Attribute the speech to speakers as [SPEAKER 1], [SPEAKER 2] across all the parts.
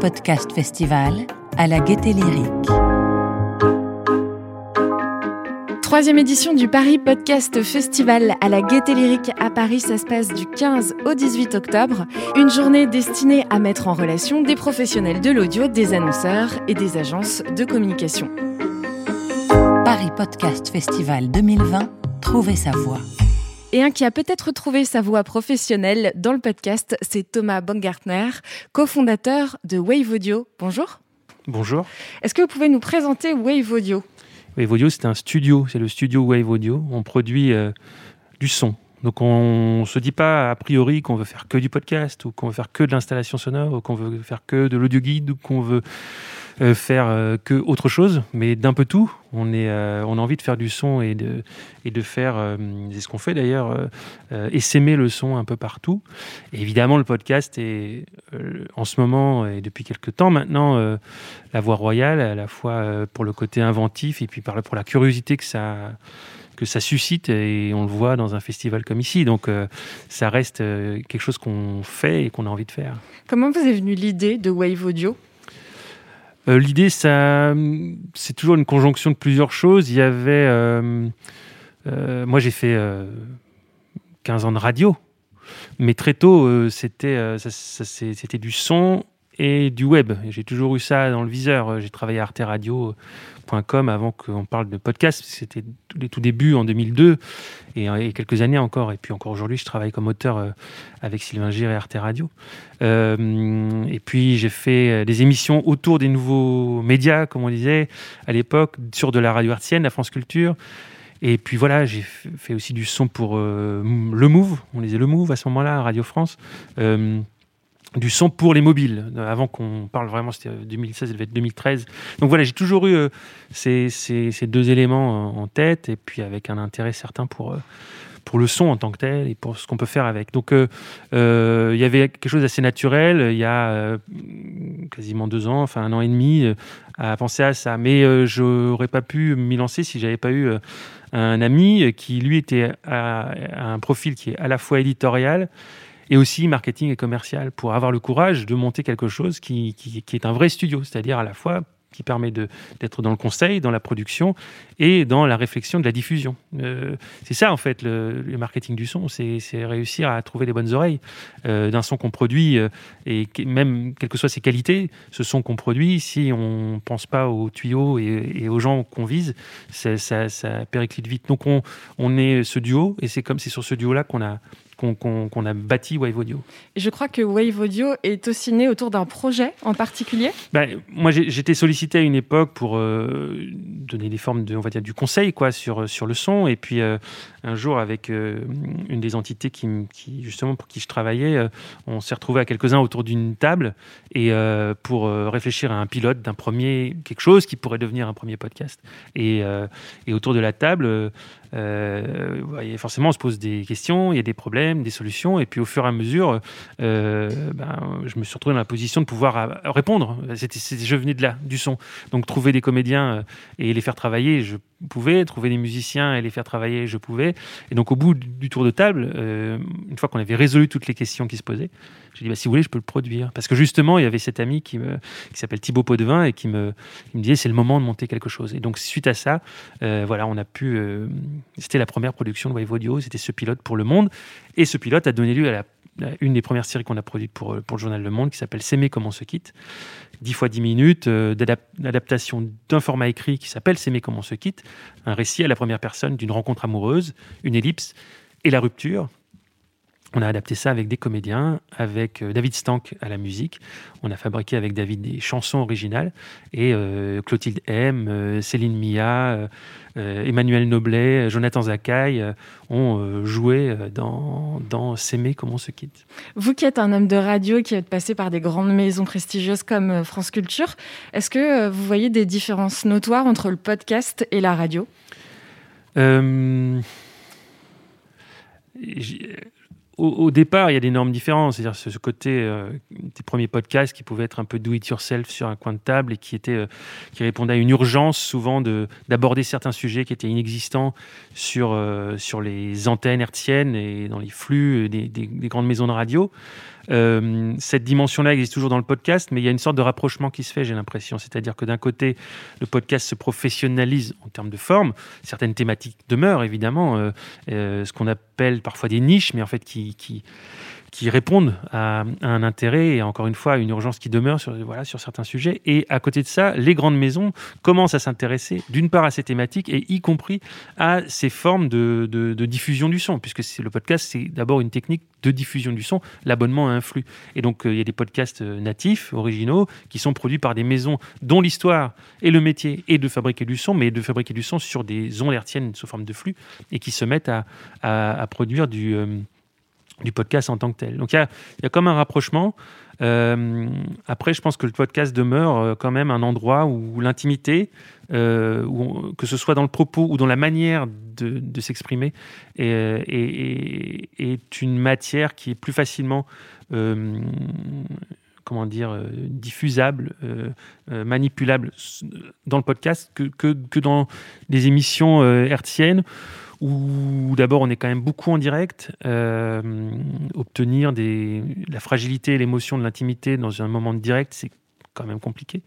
[SPEAKER 1] Podcast Festival à la Gaieté Lyrique.
[SPEAKER 2] Troisième édition du Paris Podcast Festival à la Gaieté Lyrique à Paris, ça se passe du 15 au 18 octobre. Une journée destinée à mettre en relation des professionnels de l'audio, des annonceurs et des agences de communication.
[SPEAKER 1] Paris Podcast Festival 2020, trouvez sa voix.
[SPEAKER 2] Et un qui a peut-être trouvé sa voie professionnelle dans le podcast, c'est Thomas Baumgartner, cofondateur de Wave Audio. Bonjour.
[SPEAKER 3] Bonjour.
[SPEAKER 2] Est-ce que vous pouvez nous présenter Wave Audio?
[SPEAKER 3] Wave Audio, c'est un studio, c'est le studio Wave Audio. On produit euh, du son. Donc on ne se dit pas a priori qu'on veut faire que du podcast ou qu'on veut faire que de l'installation sonore ou qu'on veut faire que de l'audio guide ou qu'on veut euh, faire euh, que autre chose, mais d'un peu tout. On, est, on a envie de faire du son et de, et de faire, c'est ce qu'on fait d'ailleurs, essaimer le son un peu partout. Évidemment, le podcast est en ce moment et depuis quelques temps maintenant la voie royale, à la fois pour le côté inventif et puis pour la curiosité que ça que ça suscite et on le voit dans un festival comme ici. Donc ça reste quelque chose qu'on fait et qu'on a envie de faire.
[SPEAKER 2] Comment vous est venue l'idée de Wave Audio?
[SPEAKER 3] L'idée, ça, c'est toujours une conjonction de plusieurs choses. Il y avait, moi j'ai fait 15 ans de radio, mais très tôt c'était, c'était du son et du web. J'ai toujours eu ça dans le viseur. J'ai travaillé à Arte Radio avant qu'on parle de podcast. C'était les tout débuts en 2002 et, quelques années encore. Et puis encore aujourd'hui, je travaille comme auteur euh, avec Sylvain Gire et Arte Radio. Euh, et puis j'ai fait euh, des émissions autour des nouveaux médias, comme on disait à l'époque, sur de la radio artienne, la France Culture. Et puis voilà, j'ai fait aussi du son pour Le Move, on disait Le Move à ce moment-là, Radio France du son pour les mobiles. Avant qu'on parle vraiment, c'était 2016, ça devait être 2013. Donc voilà, j'ai toujours eu euh, ces, deux éléments en tête et puis avec un intérêt certain pour, euh, le son en tant que tel et pour ce qu'on peut faire avec. Donc euh, il y avait quelque chose d'assez naturel il y a quasiment deux ans, enfin un an et demi, à penser à ça. Mais je n'aurais pas pu m'y lancer si j'avais pas eu un ami qui lui était à, un profil qui est à la fois éditorial et aussi marketing et commercial pour avoir le courage de monter quelque chose qui, qui, est un vrai studio, c'est-à-dire à la fois qui permet d'être dans le conseil, dans la production et dans la réflexion de la diffusion. Euh, c'est ça en fait le, marketing du son, c'est réussir à trouver les bonnes oreilles euh, d'un son qu'on produit euh, et même quelles que soient ses qualités, ce son qu'on produit, si on ne pense pas aux tuyaux et, aux gens qu'on vise, ça, ça, périclite vite. Donc on, on est ce duo et c'est comme c'est sur ce duo-là qu'on a qu'on a bâti Wave Audio.
[SPEAKER 2] Je crois que Wave Audio est aussi né autour d'un projet en particulier
[SPEAKER 3] ben, Moi, j'étais sollicité à une époque pour euh, donner des formes de, on va dire, du conseil quoi, sur, sur le son. Et puis, euh, un jour, avec euh, une des entités qui, qui, justement, pour qui je travaillais, on s'est retrouvé à quelques-uns autour d'une table et pour réfléchir à un pilote d'un premier quelque chose qui pourrait devenir un premier podcast. Et, et autour de la table, forcément, on se pose des questions, il y a des problèmes des solutions. Et puis au fur et à mesure, euh, ben, je me suis retrouvé dans la position de pouvoir euh, répondre. C'était, je venais de là, du son. Donc trouver des comédiens euh, et les faire travailler, je pouvais. Trouver des musiciens et les faire travailler, je pouvais. Et donc au bout du tour de table, une fois qu'on avait résolu toutes les questions qui se posaient, j'ai dit bah, si vous voulez, je peux le produire. Parce que justement, il y avait cet ami qui, qui s'appelle Thibaut Potvin et qui me, me disait c'est le moment de monter quelque chose. Et donc suite à ça, voilà, on a pu. c'était la première production de Wave Audio, c'était ce pilote pour le monde. Et ce pilote a donné lieu à, une des premières séries qu'on a produites pour, pour le journal Le Monde, qui s'appelle S'aimer comme on se quitte. 10 fois 10 minutes euh, d'adaptation d'un format écrit qui s'appelle S'aimer comme on se quitte. Un récit à la première personne d'une rencontre amoureuse, une ellipse et la rupture. On a adapté ça avec des comédiens, avec euh, David Stank à la musique. On a fabriqué avec David des chansons originales. Et euh, Clotilde M, Céline Mia, Emmanuel Noblet, Jonathan Zakaï ont joué dans, dans S'aimer comme on se quitte.
[SPEAKER 2] Vous qui êtes un homme de radio, qui êtes passé par des grandes maisons prestigieuses comme France Culture, est-ce que vous voyez des différences notoires entre le podcast et la radio?
[SPEAKER 3] Au, départ, il y a d'énormes différences. C'est-à-dire ce, côté euh, des premiers podcasts qui pouvaient être un peu do it yourself sur un coin de table et qui était, euh, qui répondait à une urgence souvent de d'aborder certains sujets qui étaient inexistants sur euh, sur les antennes hertziennes et dans les flux des, grandes maisons de radio. Cette dimension-là existe toujours dans le podcast, mais il y a une sorte de rapprochement qui se fait, j'ai l'impression. C'est-à-dire que d'un côté, le podcast se professionnalise en termes de forme. Certaines thématiques demeurent, évidemment, ce qu'on appelle parfois des niches, mais en fait qui, qui qui répondent à, un intérêt et encore une fois à une urgence qui demeure sur, voilà, sur certains sujets. Et à côté de ça, les grandes maisons commencent à s'intéresser d'une part à ces thématiques et y compris à ces formes de, diffusion du son, puisque le podcast, c'est d'abord une technique de diffusion du son, l'abonnement à un flux. Et donc euh, il y a des podcasts euh, natifs, originaux, qui sont produits par des maisons dont l'histoire et le métier est de fabriquer du son, mais de fabriquer du son sur des ondes hertziennes sous forme de flux, et qui se mettent à, à, produire du... Euh, du podcast en tant que tel. Donc il y a, comme un rapprochement. Euh, après, je pense que le podcast demeure euh, quand même un endroit où l'intimité, euh, que ce soit dans le propos ou dans la manière de, s'exprimer, est, une matière qui est plus facilement comment dire, diffusable, manipulable dans le podcast que, que, que dans les émissions hertziennes où d'abord on est quand même beaucoup en direct, euh, obtenir la fragilité et l'émotion de l'intimité dans un moment de direct, c'est quand même compliqué.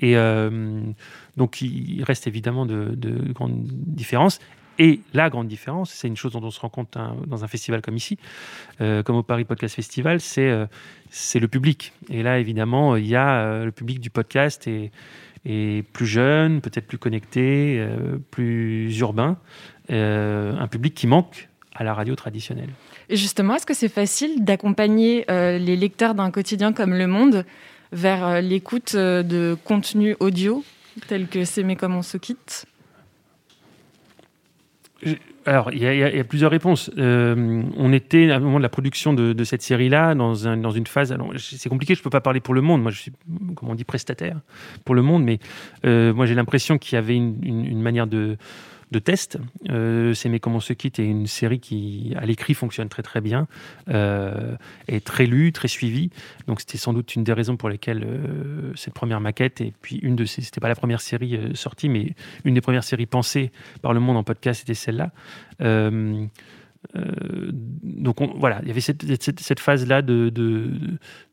[SPEAKER 3] Et euh, donc il reste évidemment de, grandes différences. Et la grande différence, c'est une chose dont on se rend compte dans un festival comme ici, euh, comme au Paris Podcast Festival, c'est c'est le public. Et là, évidemment, il y a le public du podcast et, et plus jeune, peut-être plus connecté, plus urbain. Euh, un public qui manque à la radio traditionnelle.
[SPEAKER 2] Et justement, est-ce que c'est facile d'accompagner euh, les lecteurs d'un quotidien comme Le Monde vers euh, l'écoute de contenus audio tels que C'est mais comme on se quitte?
[SPEAKER 3] Alors, il y, a plusieurs réponses. on était, à un moment de la production de, cette série-là, dans, un, dans, une phase. C'est compliqué, je ne peux pas parler pour le monde. Moi, je suis, comme on dit, prestataire pour le monde, mais moi, j'ai l'impression qu'il y avait une manière de, de test. Euh, C'est Mais comment se quitte est une série qui, à l'écrit, fonctionne très très bien, euh, est très lue, très suivie. Donc c'était sans doute une des raisons pour lesquelles euh, cette première maquette, et puis une de ces, c'était pas la première série euh, sortie, mais une des premières séries pensées par le monde en podcast, c'était celle-là. donc voilà, il y avait cette, phase-là de,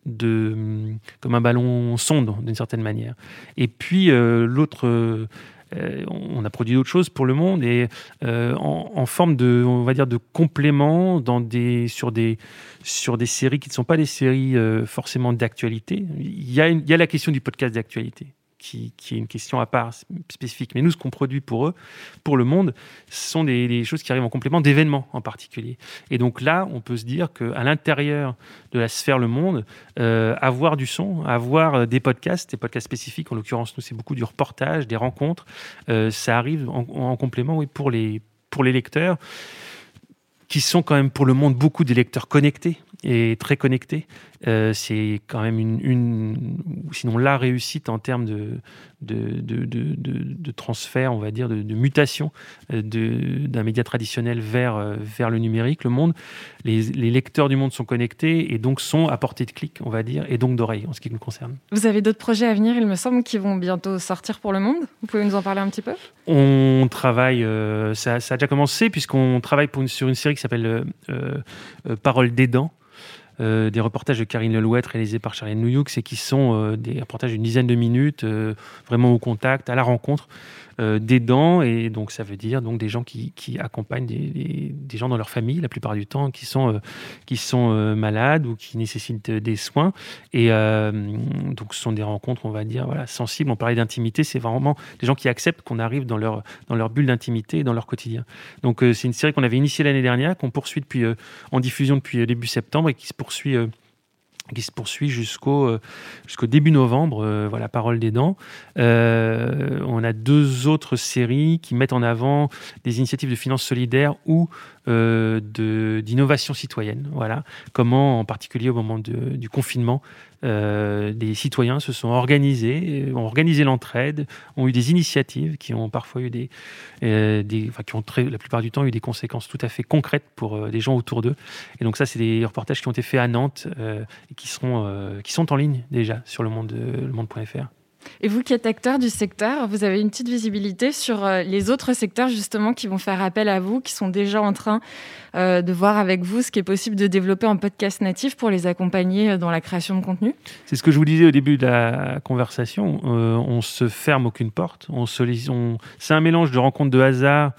[SPEAKER 3] de, comme un ballon sonde d'une certaine manière. Et puis l'autre euh, on a produit d'autres choses pour le monde et euh, en, forme de, on va dire, de complément dans des, sur, des, sur des séries qui ne sont pas des séries euh, forcément d'actualité. Il y, il y a la question du podcast d'actualité qui, est une question à part spécifique. Mais nous, ce qu'on produit pour eux, pour le monde, ce sont des, choses qui arrivent en complément d'événements en particulier. Et donc là, on peut se dire qu'à l'intérieur de la sphère Le Monde, euh, avoir du son, avoir euh, des podcasts, des podcasts spécifiques, en l'occurrence, nous, c'est beaucoup du reportage, des rencontres, euh, ça arrive en, complément oui, pour, les, pour les lecteurs qui sont quand même pour le monde beaucoup des lecteurs connectés et très connectés. Euh, c'est quand même une, une, sinon la réussite en termes de, de, de, de, transfert, on va dire, de, mutation euh, d'un média traditionnel vers, euh, vers le numérique, le monde. Les, les, lecteurs du monde sont connectés et donc sont à portée de clic, on va dire, et donc d'oreille en ce qui nous concerne.
[SPEAKER 2] Vous avez d'autres projets à venir, il me semble, qui vont bientôt sortir pour le monde. Vous pouvez nous en parler un petit peu?
[SPEAKER 3] On travaille, ça, ça, a déjà commencé, puisqu'on travaille pour une, sur une série qui s'appelle Parole des dents euh, des reportages de Karine Lelouette réalisés par Charlie Nouyuk, c'est qui sont euh, des reportages d'une dizaine de minutes, euh, vraiment au contact, à la rencontre des dents, et donc ça veut dire donc des gens qui, accompagnent des, gens dans leur famille la plupart du temps qui sont, qui sont malades ou qui nécessitent des soins. Et donc ce sont des rencontres, on va dire, voilà, sensibles. On parlait d'intimité, c'est vraiment des gens qui acceptent qu'on arrive dans leur, dans leur bulle d'intimité dans leur quotidien. Donc c'est une série qu'on avait initiée l'année dernière, qu'on poursuit depuis, en diffusion depuis début septembre et qui se poursuit qui se poursuit jusqu'au euh, début novembre, euh, voilà, Parole des dents. Euh, on a deux autres séries qui mettent en avant des initiatives de finances solidaires ou d'innovation citoyenne. Voilà, comment, en particulier au moment du confinement, euh, des citoyens se sont organisés, ont organisé l'entraide, ont eu des initiatives qui ont parfois eu des, euh, qui ont très, la plupart du temps eu des conséquences tout à fait concrètes pour euh, des gens autour d'eux. Et donc ça, c'est des reportages qui ont été faits à Nantes et qui seront, qui sont en ligne déjà sur le le monde.fr.
[SPEAKER 2] Et vous qui êtes acteur du secteur, vous avez une petite visibilité sur euh, les autres secteurs justement qui vont faire appel à vous, qui sont déjà en train euh, de voir avec vous ce qui est possible de développer en podcast natif pour les accompagner euh, dans la création de contenu
[SPEAKER 3] C'est ce que je vous disais au début de la conversation. on se ferme aucune porte. C'est un mélange de rencontres de hasard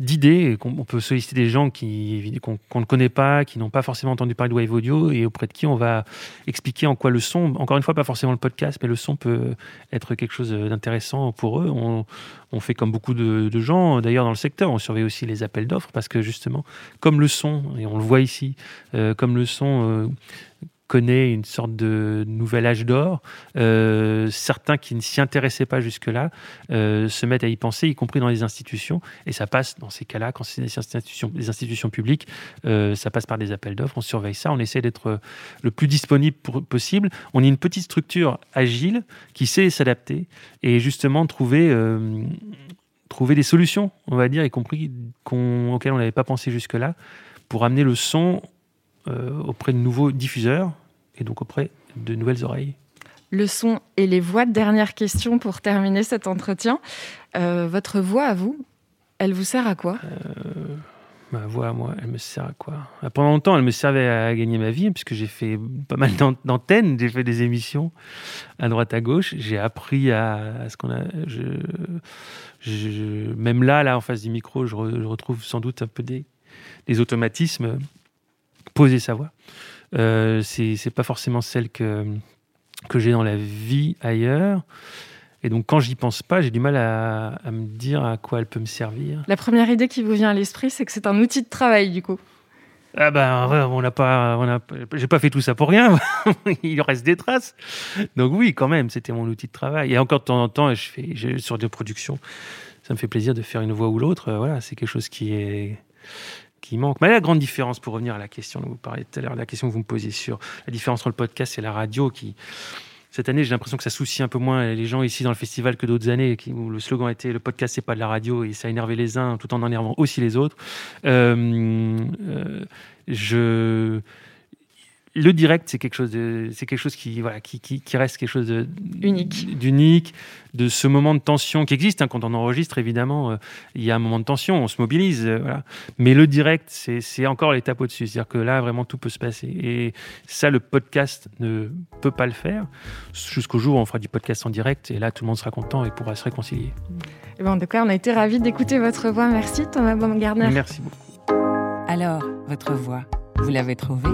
[SPEAKER 3] d'idées. On peut solliciter des gens qu'on, ne connaît pas, qui n'ont pas forcément entendu parler de Wave Audio et auprès de qui on va expliquer en quoi le son, encore une fois, pas forcément le podcast, mais le son peut être quelque chose d'intéressant pour eux. On, fait comme beaucoup de, gens, d'ailleurs dans le secteur, on surveille aussi les appels d'offres parce que justement, comme le son, et on le voit ici, euh, comme le son euh, connaît une sorte de nouvel âge d'or. Euh, certains qui ne s'y intéressaient pas jusque-là euh, se mettent à y penser, y compris dans les institutions. Et ça passe, dans ces cas-là, quand c'est des institutions, publiques, euh, ça passe par des appels d'offres. On surveille ça, on essaie d'être le plus disponible possible. On est une petite structure agile qui sait s'adapter et justement trouver trouver des solutions, on va dire, y compris auxquelles on n'avait pas pensé jusque-là, pour amener le son auprès de nouveaux diffuseurs et donc auprès de nouvelles oreilles.
[SPEAKER 2] Le son et les voix. Dernière question pour terminer cet entretien. Euh, votre voix à vous, elle vous sert à quoi? Euh,
[SPEAKER 3] Ma voix à moi, elle me sert à quoi? Euh, Pendant longtemps, elle me servait à gagner ma vie, puisque j'ai fait pas mal d'antennes, j'ai fait des émissions à droite à gauche. J'ai appris à, ce qu'on a. Je, même là, là, en face du micro, je, retrouve sans doute un peu des, des automatismes. Poser sa voix. Euh, c'est pas forcément celle que, que j'ai dans la vie ailleurs. Et donc, quand j'y pense pas, j'ai du mal à, me dire à quoi elle peut me servir.
[SPEAKER 2] La première idée qui vous vient à l'esprit, c'est que c'est un outil de travail, du coup.
[SPEAKER 3] Ah ben, on n'a pas, on a, j'ai pas fait tout ça pour rien. Il reste des traces. Donc oui, quand même, c'était mon outil de travail. Et encore de temps en temps, je fais, sur des productions, ça me fait plaisir de faire une voix ou l'autre. Voilà, c'est quelque chose qui est, qui manque. Mais la grande différence, pour revenir à la question dont vous parliez tout à l'heure, la question que vous me posiez sur la différence entre le podcast et la radio, qui cette année, j'ai l'impression que ça soucie un peu moins les gens ici dans le festival que d'autres années, où le slogan était le podcast c'est pas de la radio et ça a énervé les uns tout en énervant aussi les autres. Euh, euh, je le direct, c'est quelque chose de, c'est quelque chose qui, voilà, qui, qui, reste quelque chose de,
[SPEAKER 2] unique,
[SPEAKER 3] d'unique, de ce moment de tension qui existe hein, quand on enregistre. Évidemment, euh, il y a un moment de tension, on se mobilise, euh, voilà. Mais le direct, c'est, c'est encore l'étape au-dessus. C'est-à-dire que là, vraiment, tout peut se passer. Et ça, le podcast ne peut pas le faire jusqu'au jour où on fera du podcast en direct. Et là, tout le monde sera content et pourra se réconcilier. Et
[SPEAKER 2] eh ben, en tout cas, on a été ravis d'écouter votre voix. Merci, Thomas Baumgartner.
[SPEAKER 3] Merci beaucoup.
[SPEAKER 1] Alors, votre voix, vous l'avez trouvée?